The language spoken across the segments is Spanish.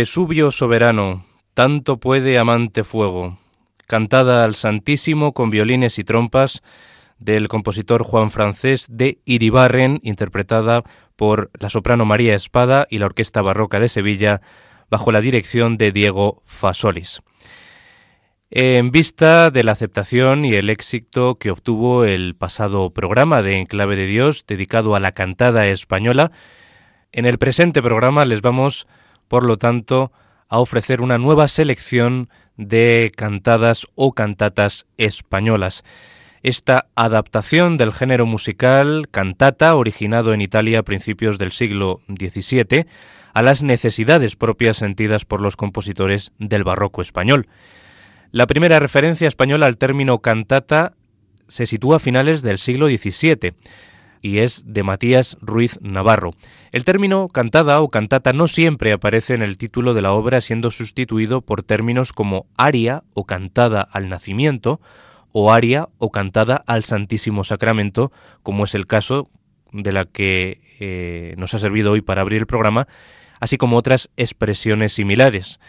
Vesubio soberano, tanto puede amante fuego, cantada al Santísimo con violines y trompas del compositor Juan Francés de Iribarren, interpretada por la soprano María Espada y la Orquesta Barroca de Sevilla, bajo la dirección de Diego Fasolis. En vista de la aceptación y el éxito que obtuvo el pasado programa de Enclave de Dios dedicado a la cantada española, en el presente programa les vamos, por lo tanto, a ofrecer una nueva selección de cantadas o cantatas españolas. Esta adaptación del género musical cantata, originado en Italia a principios del siglo XVII, a las necesidades propias sentidas por los compositores del barroco español. La primera referencia española al término cantata se sitúa a finales del siglo XVII y es de Matías Ruiz Navarro. El término cantada o cantata no siempre aparece en el título de la obra, siendo sustituido por términos como aria o cantada al nacimiento, o aria o cantada al Santísimo Sacramento, como es el caso de la que eh, nos ha servido hoy para abrir el programa, así como otras expresiones similares.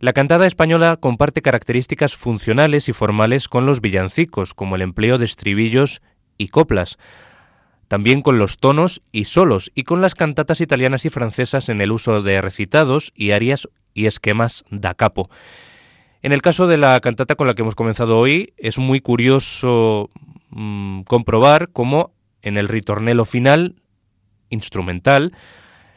La cantada española comparte características funcionales y formales con los villancicos, como el empleo de estribillos y coplas, también con los tonos y solos, y con las cantatas italianas y francesas en el uso de recitados y arias y esquemas da capo. En el caso de la cantata con la que hemos comenzado hoy, es muy curioso mm, comprobar cómo en el ritornelo final, instrumental,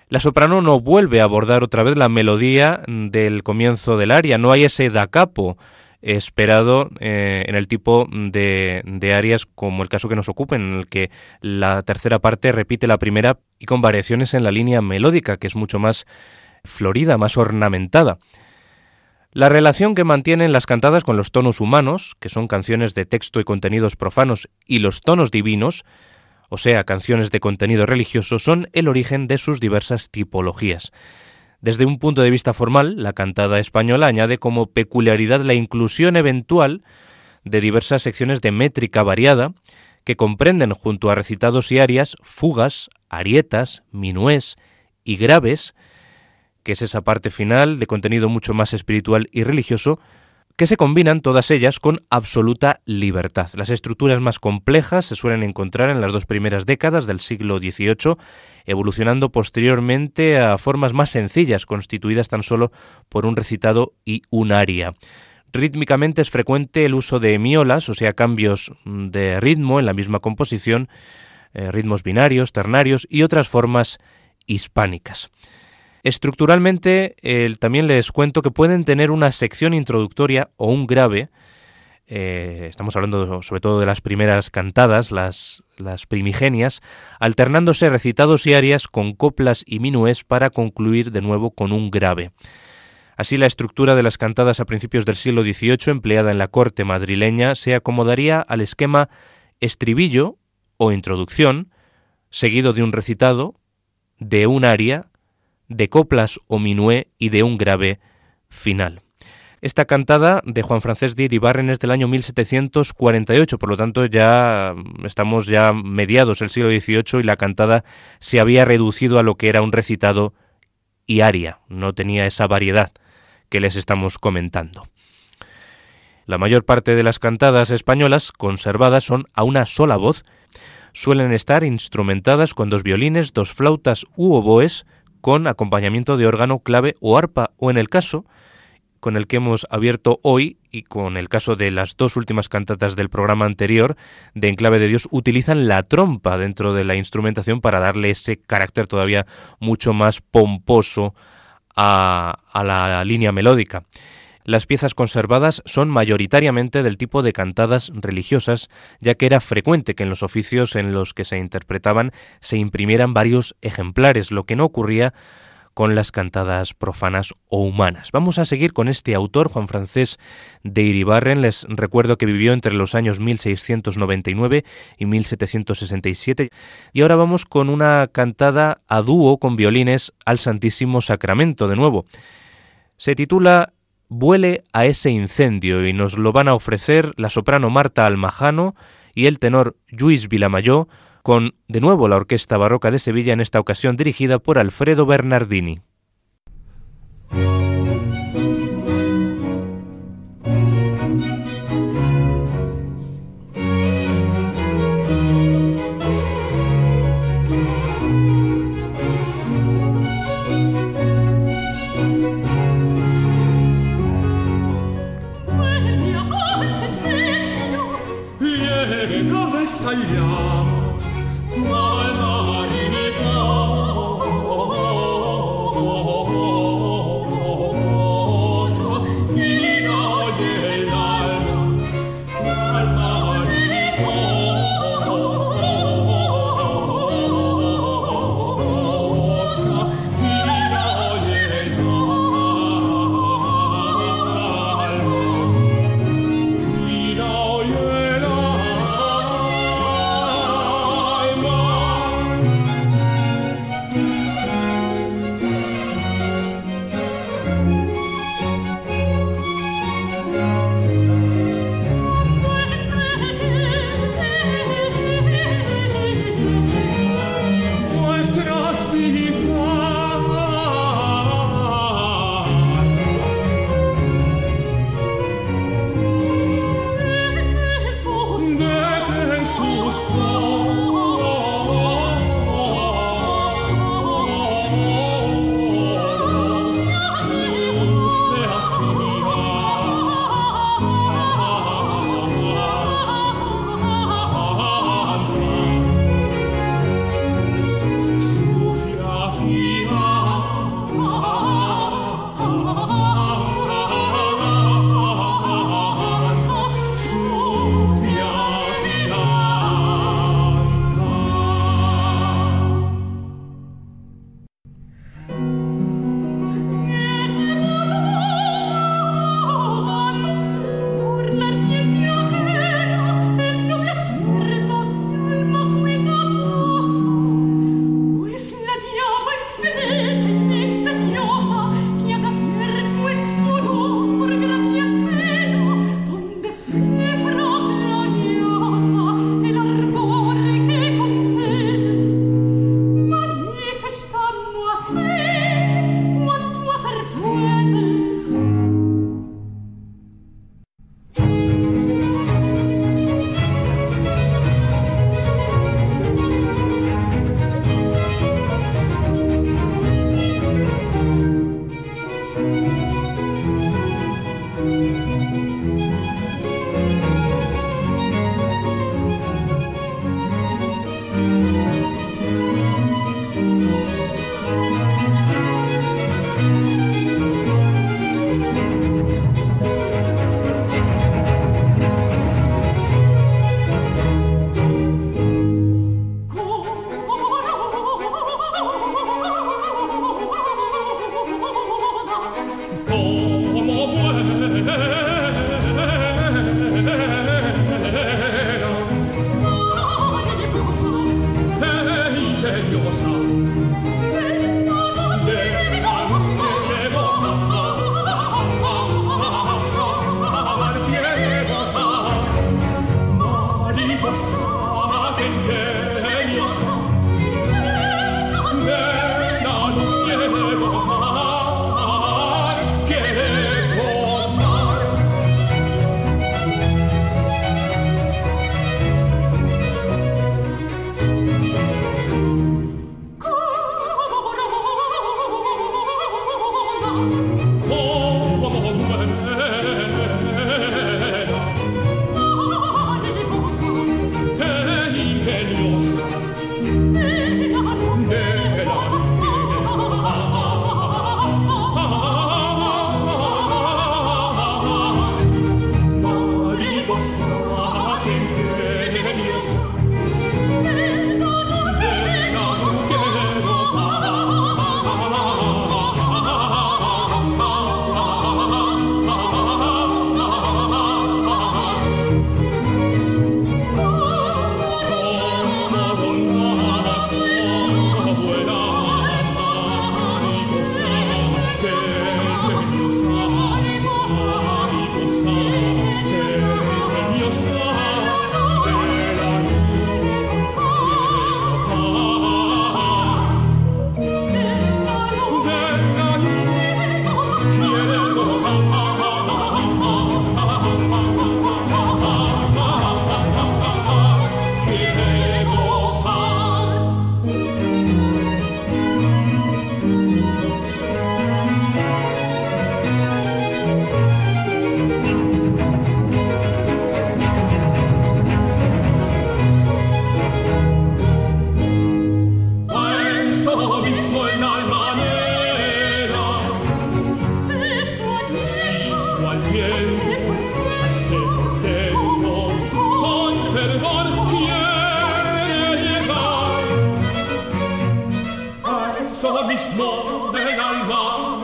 la soprano no vuelve a abordar otra vez la melodía del comienzo del aria, no hay ese da capo esperado eh, en el tipo de, de, arias como el caso que nos ocupe, en el que la tercera parte repite la primera y con variaciones en la línea melódica, que es mucho más florida, más ornamentada. La relación que mantienen las cantadas con los tonos humanos, que son canciones de texto y contenidos profanos, y los tonos divinos, o sea, canciones de contenido religioso, son el origen de sus diversas tipologías. Desde un punto de vista formal, la cantada española añade como peculiaridad la inclusión eventual de diversas secciones de métrica variada que comprenden junto a recitados y arias fugas, arietas, minués y graves, que es esa parte final de contenido mucho más espiritual y religioso, que se combinan todas ellas con absoluta libertad. Las estructuras más complejas se suelen encontrar en las dos primeras décadas del siglo XVIII, evolucionando posteriormente a formas más sencillas, constituidas tan solo por un recitado y un aria. Rítmicamente es frecuente el uso de miolas, o sea, cambios de ritmo en la misma composición, eh, ritmos binarios, ternarios y otras formas hispánicas. Estructuralmente, también les cuento que pueden tener una sección introductoria o un grave. Eh, estamos hablando sobre todo de las primeras cantadas, las, las primigenias, alternándose recitados y arias con coplas y minués para concluir de nuevo con un grave. Así la estructura de las cantadas a principios del siglo XVIII empleada en la corte madrileña se acomodaría al esquema estribillo o introducción, seguido de un recitado, de un aria de coplas o minué y de un grave final. Esta cantada de Juan Francés de Iribarren es del año 1748, por lo tanto ya estamos ya mediados del siglo XVIII y la cantada se había reducido a lo que era un recitado y aria, no tenía esa variedad que les estamos comentando. La mayor parte de las cantadas españolas conservadas son a una sola voz, suelen estar instrumentadas con dos violines, dos flautas u oboes, con acompañamiento de órgano, clave o arpa, o en el caso con el que hemos abierto hoy y con el caso de las dos últimas cantatas del programa anterior de Enclave de Dios, utilizan la trompa dentro de la instrumentación para darle ese carácter todavía mucho más pomposo a, a la línea melódica. Las piezas conservadas son mayoritariamente del tipo de cantadas religiosas, ya que era frecuente que en los oficios en los que se interpretaban se imprimieran varios ejemplares, lo que no ocurría con las cantadas profanas o humanas. Vamos a seguir con este autor, Juan Francés de Iribarren. Les recuerdo que vivió entre los años 1699 y 1767. Y ahora vamos con una cantada a dúo con violines al Santísimo Sacramento de nuevo. Se titula vuele a ese incendio y nos lo van a ofrecer la soprano Marta Almajano y el tenor Luis Vilamayó con de nuevo la Orquesta Barroca de Sevilla en esta ocasión dirigida por Alfredo Bernardini.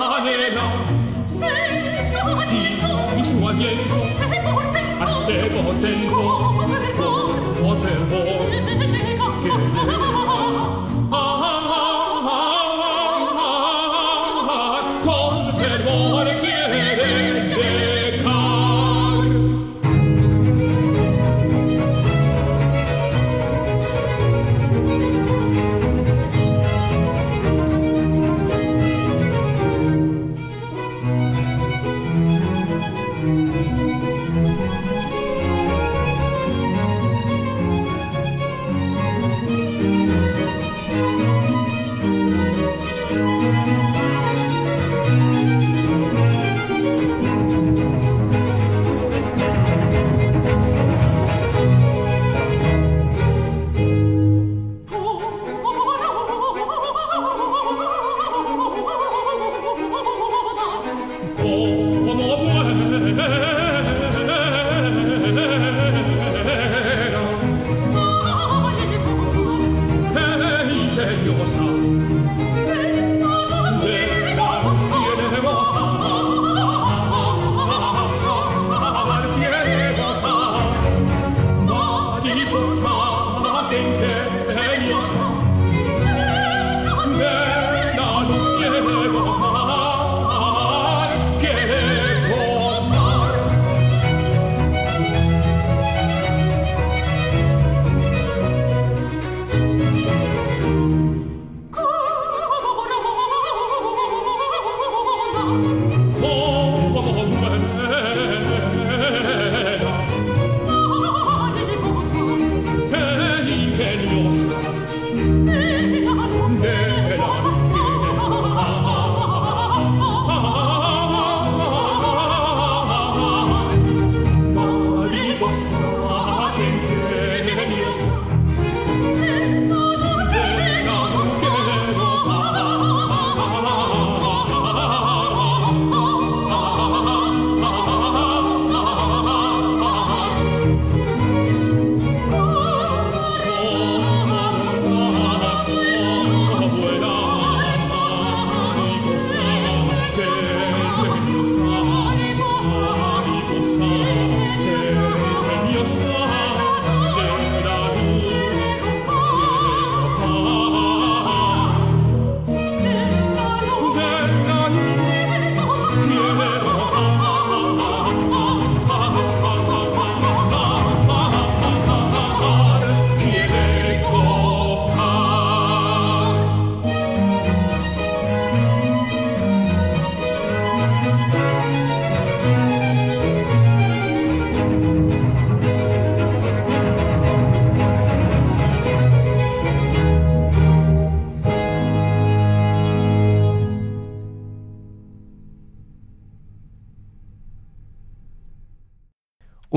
Anelò Sei mi suo adietro Sei morte in Sei morte in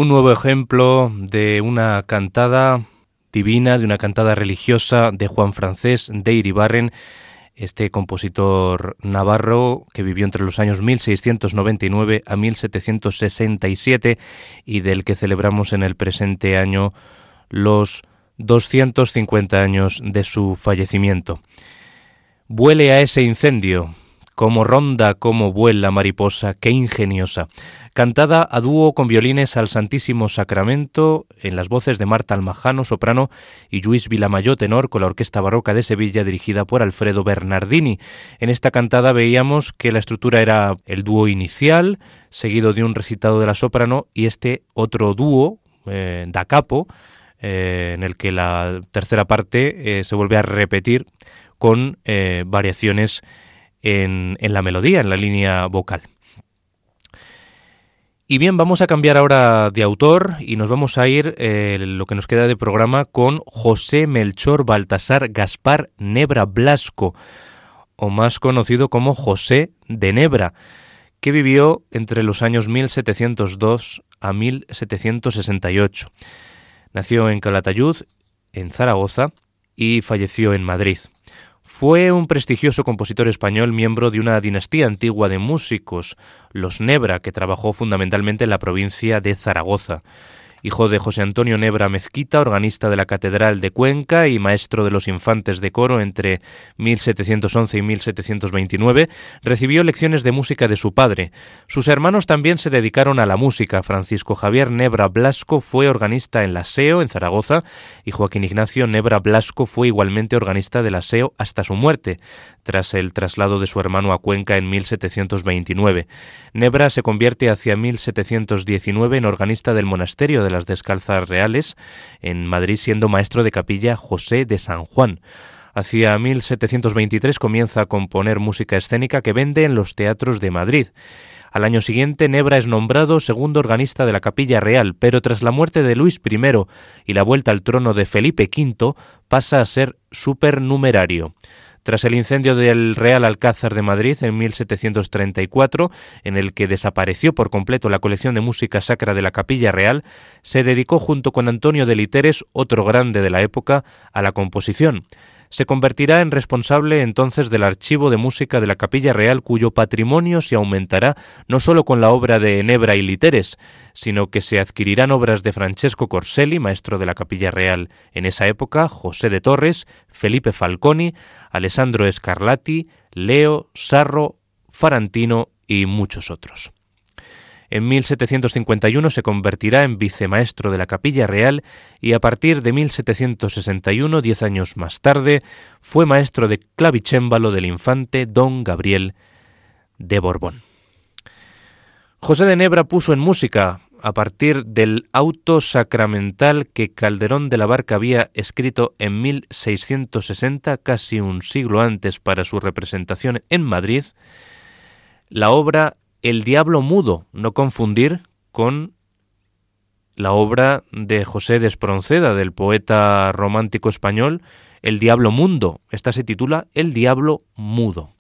Un nuevo ejemplo de una cantada divina, de una cantada religiosa de Juan Francés de Iribarren, este compositor navarro que vivió entre los años 1699 a 1767 y del que celebramos en el presente año los 250 años de su fallecimiento. Vuele a ese incendio, como ronda, como vuela mariposa, qué ingeniosa cantada a dúo con violines al Santísimo Sacramento en las voces de Marta Almajano, soprano, y Luis Vilamayo, tenor, con la Orquesta Barroca de Sevilla dirigida por Alfredo Bernardini. En esta cantada veíamos que la estructura era el dúo inicial, seguido de un recitado de la soprano, y este otro dúo, eh, da capo, eh, en el que la tercera parte eh, se vuelve a repetir con variaciones en la melodía, en la línea vocal. Y bien, vamos a cambiar ahora de autor y nos vamos a ir, eh, lo que nos queda de programa, con José Melchor Baltasar Gaspar Nebra Blasco, o más conocido como José de Nebra, que vivió entre los años 1702 a 1768. Nació en Calatayud, en Zaragoza, y falleció en Madrid. Fue un prestigioso compositor español miembro de una dinastía antigua de músicos, los Nebra, que trabajó fundamentalmente en la provincia de Zaragoza. Hijo de José Antonio Nebra Mezquita, organista de la Catedral de Cuenca y maestro de los infantes de coro entre 1711 y 1729, recibió lecciones de música de su padre. Sus hermanos también se dedicaron a la música. Francisco Javier Nebra Blasco fue organista en la SEO, en Zaragoza, y Joaquín Ignacio Nebra Blasco fue igualmente organista de la SEO hasta su muerte, tras el traslado de su hermano a Cuenca en 1729. Nebra se convierte hacia 1719 en organista del monasterio de las Descalzas Reales en Madrid, siendo maestro de capilla José de San Juan. Hacia 1723 comienza a componer música escénica que vende en los teatros de Madrid. Al año siguiente, Nebra es nombrado segundo organista de la Capilla Real, pero tras la muerte de Luis I y la vuelta al trono de Felipe V, pasa a ser supernumerario. Tras el incendio del Real Alcázar de Madrid en 1734, en el que desapareció por completo la colección de música sacra de la Capilla Real, se dedicó junto con Antonio de Literes, otro grande de la época, a la composición se convertirá en responsable entonces del archivo de música de la Capilla Real, cuyo patrimonio se aumentará no solo con la obra de Nebra y Literes, sino que se adquirirán obras de Francesco Corselli, maestro de la Capilla Real en esa época, José de Torres, Felipe Falconi, Alessandro Scarlatti, Leo, Sarro, Farantino y muchos otros. En 1751 se convertirá en vicemaestro de la Capilla Real y a partir de 1761, diez años más tarde, fue maestro de clavicémbalo del infante don Gabriel de Borbón. José de Nebra puso en música, a partir del auto sacramental que Calderón de la Barca había escrito en 1660, casi un siglo antes para su representación en Madrid, la obra el diablo mudo, no confundir con la obra de José de Espronceda, del poeta romántico español, El diablo mundo. Esta se titula El diablo mudo.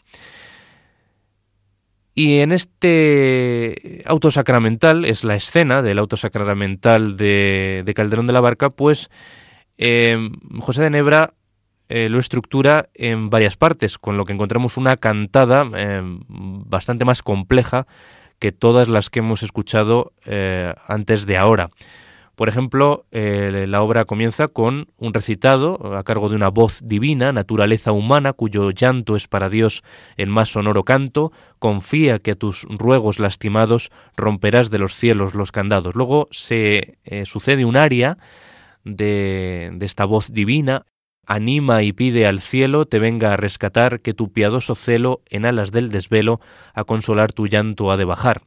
Y en este auto sacramental, es la escena del auto sacramental de, Calderón de la Barca, pues eh, José de Nebra eh, lo estructura en varias partes, con lo que encontramos una cantada eh, bastante más compleja que todas las que hemos escuchado eh, antes de ahora. Por ejemplo, la obra comienza con un recitado a cargo de una voz divina, naturaleza humana, cuyo llanto es para Dios el más sonoro canto, confía que a tus ruegos lastimados romperás de los cielos los candados. Luego se sucede un aria de, de, esta voz divina anima y pide al cielo te venga a rescatar, que tu piadoso celo en alas del desvelo a consolar tu llanto ha de bajar.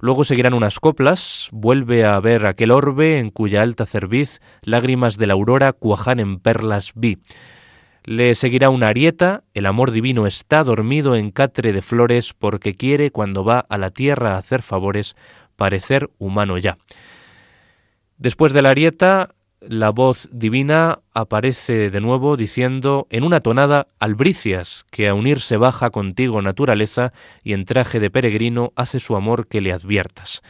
Luego seguirán unas coplas, vuelve a ver aquel orbe en cuya alta cerviz lágrimas de la aurora cuajan en perlas vi. Le seguirá una arieta, el amor divino está dormido en catre de flores porque quiere cuando va a la tierra a hacer favores parecer humano ya. Después de la arieta la voz divina aparece de nuevo diciendo en una tonada albricias que a unirse baja contigo naturaleza y en traje de peregrino hace su amor que le adviertas.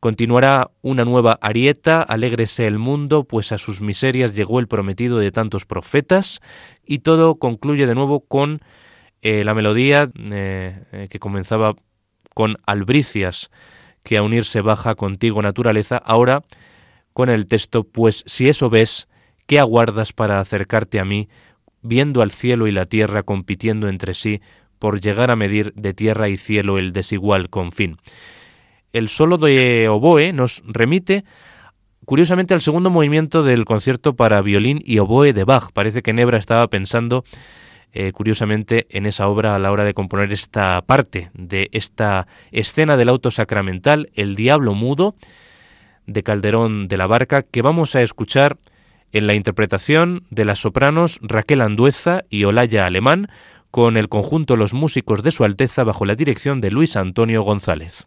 Continuará una nueva arieta, alégrese el mundo, pues a sus miserias llegó el prometido de tantos profetas, y todo concluye de nuevo con eh, la melodía eh, eh, que comenzaba con albricias, que a unirse baja contigo naturaleza, ahora con el texto, pues si eso ves, ¿qué aguardas para acercarte a mí, viendo al cielo y la tierra compitiendo entre sí por llegar a medir de tierra y cielo el desigual confín? El solo de oboe nos remite curiosamente al segundo movimiento del concierto para violín y oboe de Bach. Parece que Nebra estaba pensando eh, curiosamente en esa obra a la hora de componer esta parte de esta escena del auto sacramental, el diablo mudo, de Calderón de la Barca que vamos a escuchar en la interpretación de las sopranos Raquel Andueza y Olaya Alemán con el conjunto Los Músicos de Su Alteza bajo la dirección de Luis Antonio González.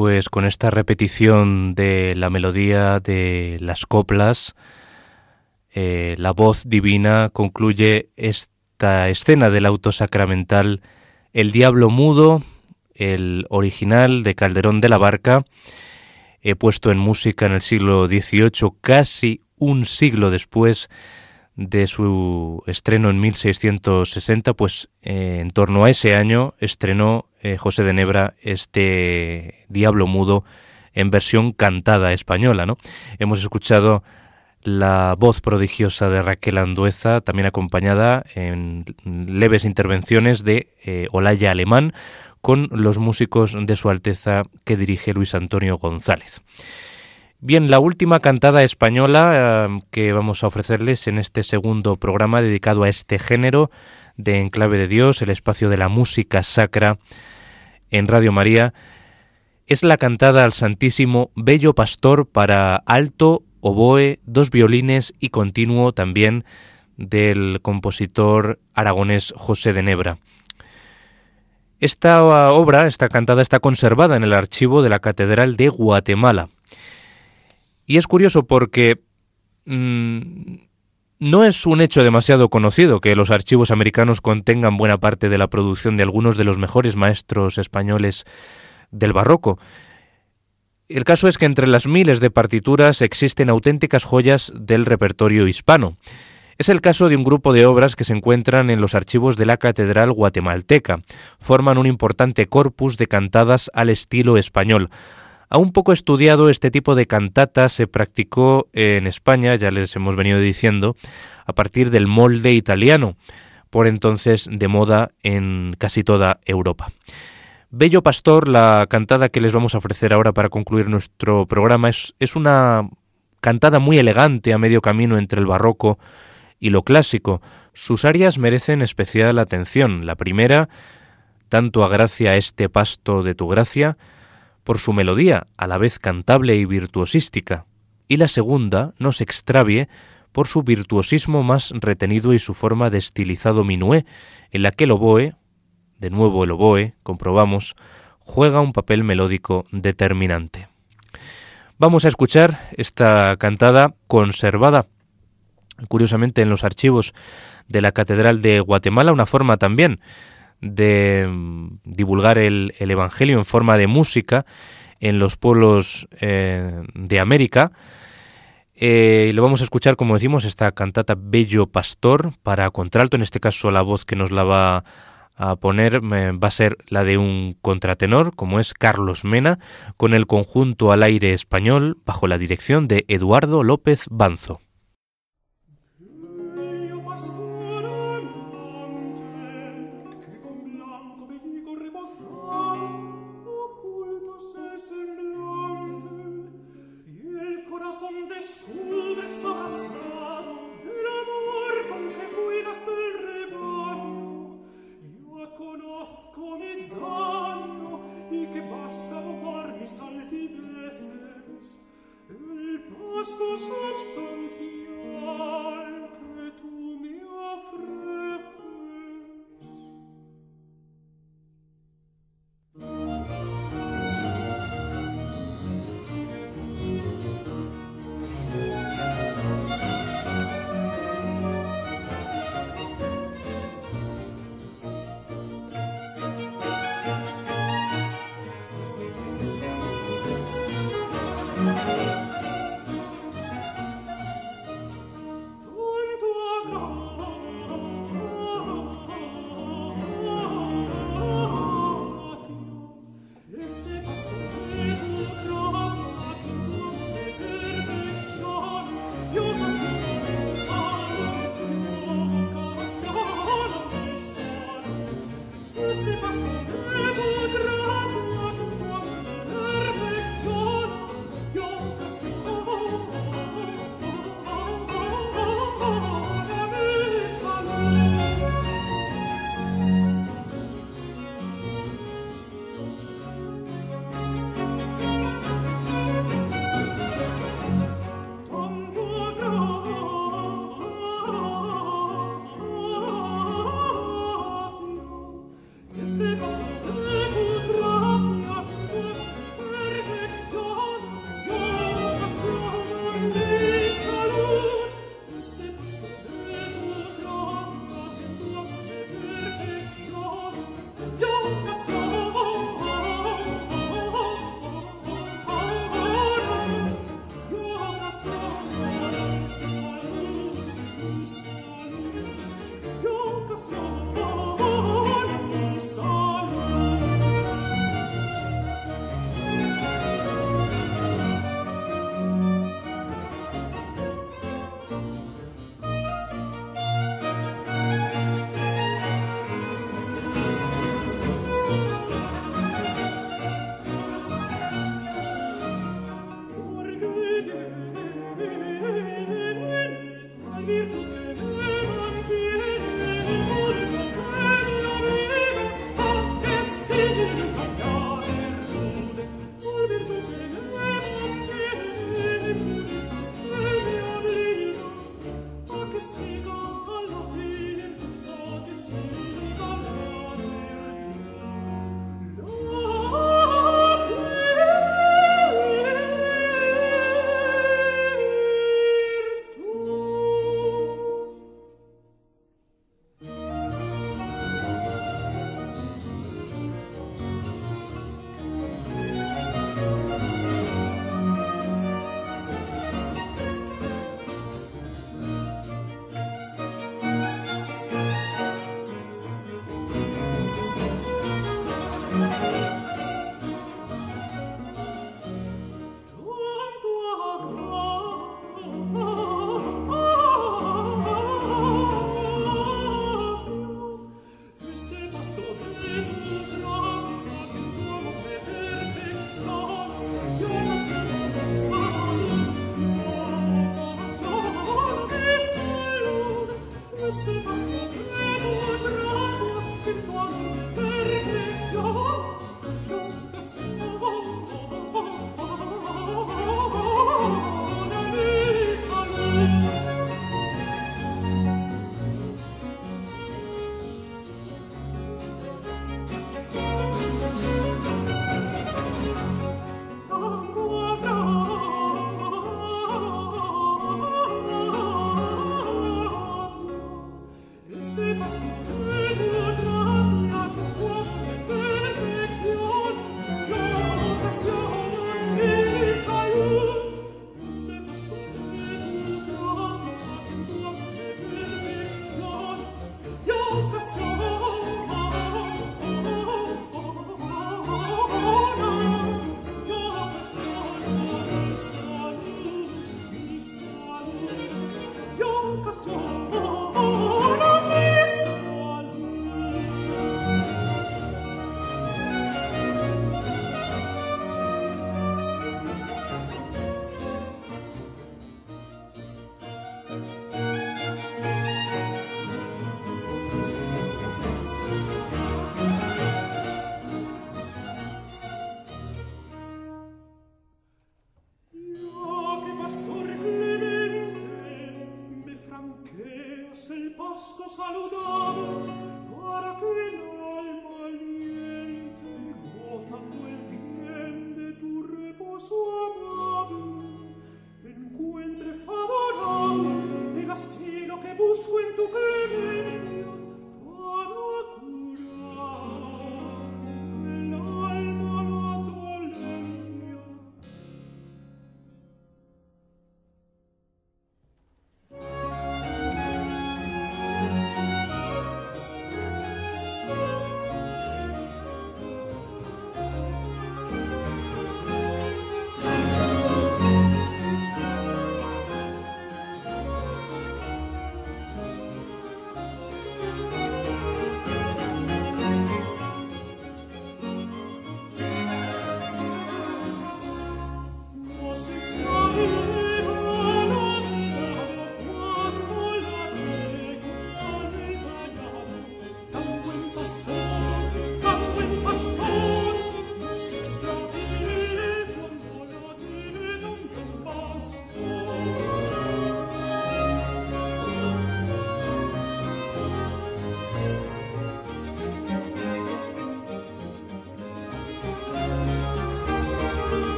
Pues con esta repetición de la melodía de las coplas, eh, la voz divina concluye esta escena del auto sacramental El Diablo Mudo, el original de Calderón de la Barca, he puesto en música en el siglo XVIII, casi un siglo después de su estreno en 1660, pues eh, en torno a ese año estrenó eh, José de Nebra este Diablo Mudo en versión cantada española. ¿no? Hemos escuchado la voz prodigiosa de Raquel Andueza, también acompañada en leves intervenciones de eh, Olaya Alemán, con los músicos de Su Alteza que dirige Luis Antonio González. Bien, la última cantada española eh, que vamos a ofrecerles en este segundo programa dedicado a este género de Enclave de Dios, el espacio de la música sacra en Radio María, es la cantada al Santísimo Bello Pastor para alto, oboe, dos violines y continuo también del compositor aragonés José de Nebra. Esta obra, esta cantada, está conservada en el archivo de la Catedral de Guatemala. Y es curioso porque mm, no es un hecho demasiado conocido que los archivos americanos contengan buena parte de la producción de algunos de los mejores maestros españoles del barroco. El caso es que entre las miles de partituras existen auténticas joyas del repertorio hispano. Es el caso de un grupo de obras que se encuentran en los archivos de la Catedral Guatemalteca. Forman un importante corpus de cantadas al estilo español. A un poco estudiado, este tipo de cantata se practicó en España, ya les hemos venido diciendo, a partir del molde italiano, por entonces de moda en casi toda Europa. Bello Pastor, la cantada que les vamos a ofrecer ahora para concluir nuestro programa, es, es una cantada muy elegante a medio camino entre el barroco y lo clásico. Sus áreas merecen especial atención. La primera, tanto a gracia este pasto de tu gracia, por su melodía, a la vez cantable y virtuosística. Y la segunda, no se extravie, por su virtuosismo más retenido y su forma de estilizado minué, en la que el oboe, de nuevo el oboe, comprobamos, juega un papel melódico determinante. Vamos a escuchar esta cantada conservada curiosamente en los archivos de la Catedral de Guatemala, una forma también de mm, divulgar el, Evangelio en forma de música en los pueblos eh, de América. Eh, lo vamos a escuchar, como decimos, esta cantata Bello Pastor para contralto, en este caso la voz que nos la va a poner eh, va a ser la de un contratenor, como es Carlos Mena, con el conjunto al aire español bajo la dirección de Eduardo López Banzo.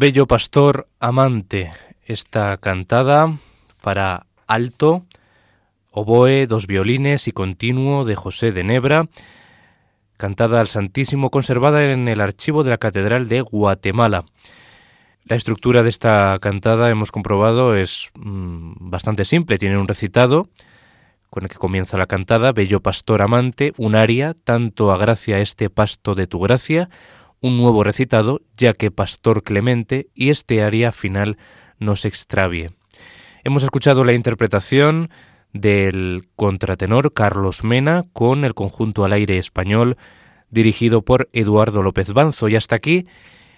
Bello Pastor Amante, esta cantada para alto, oboe, dos violines y continuo de José de Nebra, cantada al Santísimo, conservada en el archivo de la Catedral de Guatemala. La estructura de esta cantada, hemos comprobado, es mm, bastante simple. Tiene un recitado con el que comienza la cantada, Bello Pastor Amante, un aria, tanto a gracia este pasto de tu gracia, un nuevo recitado, ya que Pastor Clemente y este aria final nos extravie. Hemos escuchado la interpretación del contratenor Carlos Mena con el conjunto al aire español dirigido por Eduardo López Banzo y hasta aquí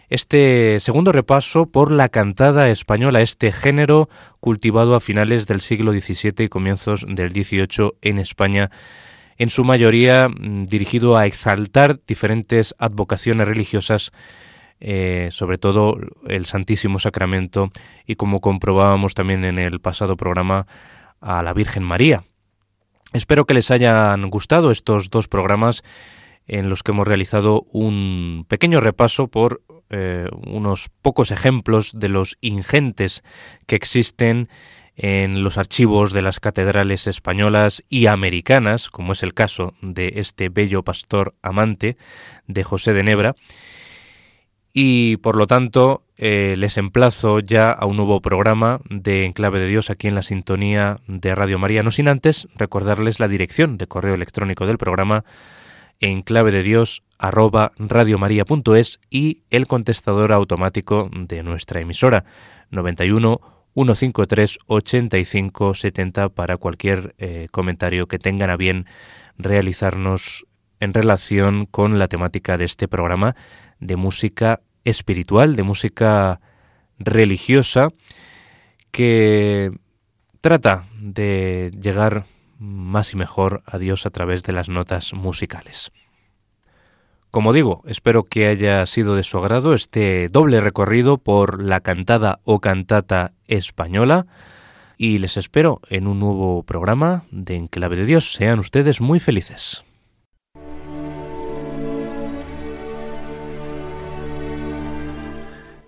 este segundo repaso por la cantada española, este género cultivado a finales del siglo XVII y comienzos del XVIII en España en su mayoría mm, dirigido a exaltar diferentes advocaciones religiosas, eh, sobre todo el Santísimo Sacramento y como comprobábamos también en el pasado programa, a la Virgen María. Espero que les hayan gustado estos dos programas en los que hemos realizado un pequeño repaso por eh, unos pocos ejemplos de los ingentes que existen en los archivos de las catedrales españolas y americanas, como es el caso de este bello pastor amante de José de Nebra, y por lo tanto eh, les emplazo ya a un nuevo programa de Enclave de Dios aquí en la sintonía de Radio María, no sin antes recordarles la dirección de correo electrónico del programa enclave de Dios y el contestador automático de nuestra emisora 91 153 85 70 para cualquier eh, comentario que tengan a bien realizarnos en relación con la temática de este programa de música espiritual, de música religiosa, que trata de llegar más y mejor a Dios a través de las notas musicales. Como digo, espero que haya sido de su agrado este doble recorrido por la cantada o cantata española y les espero en un nuevo programa de Enclave de Dios. Sean ustedes muy felices.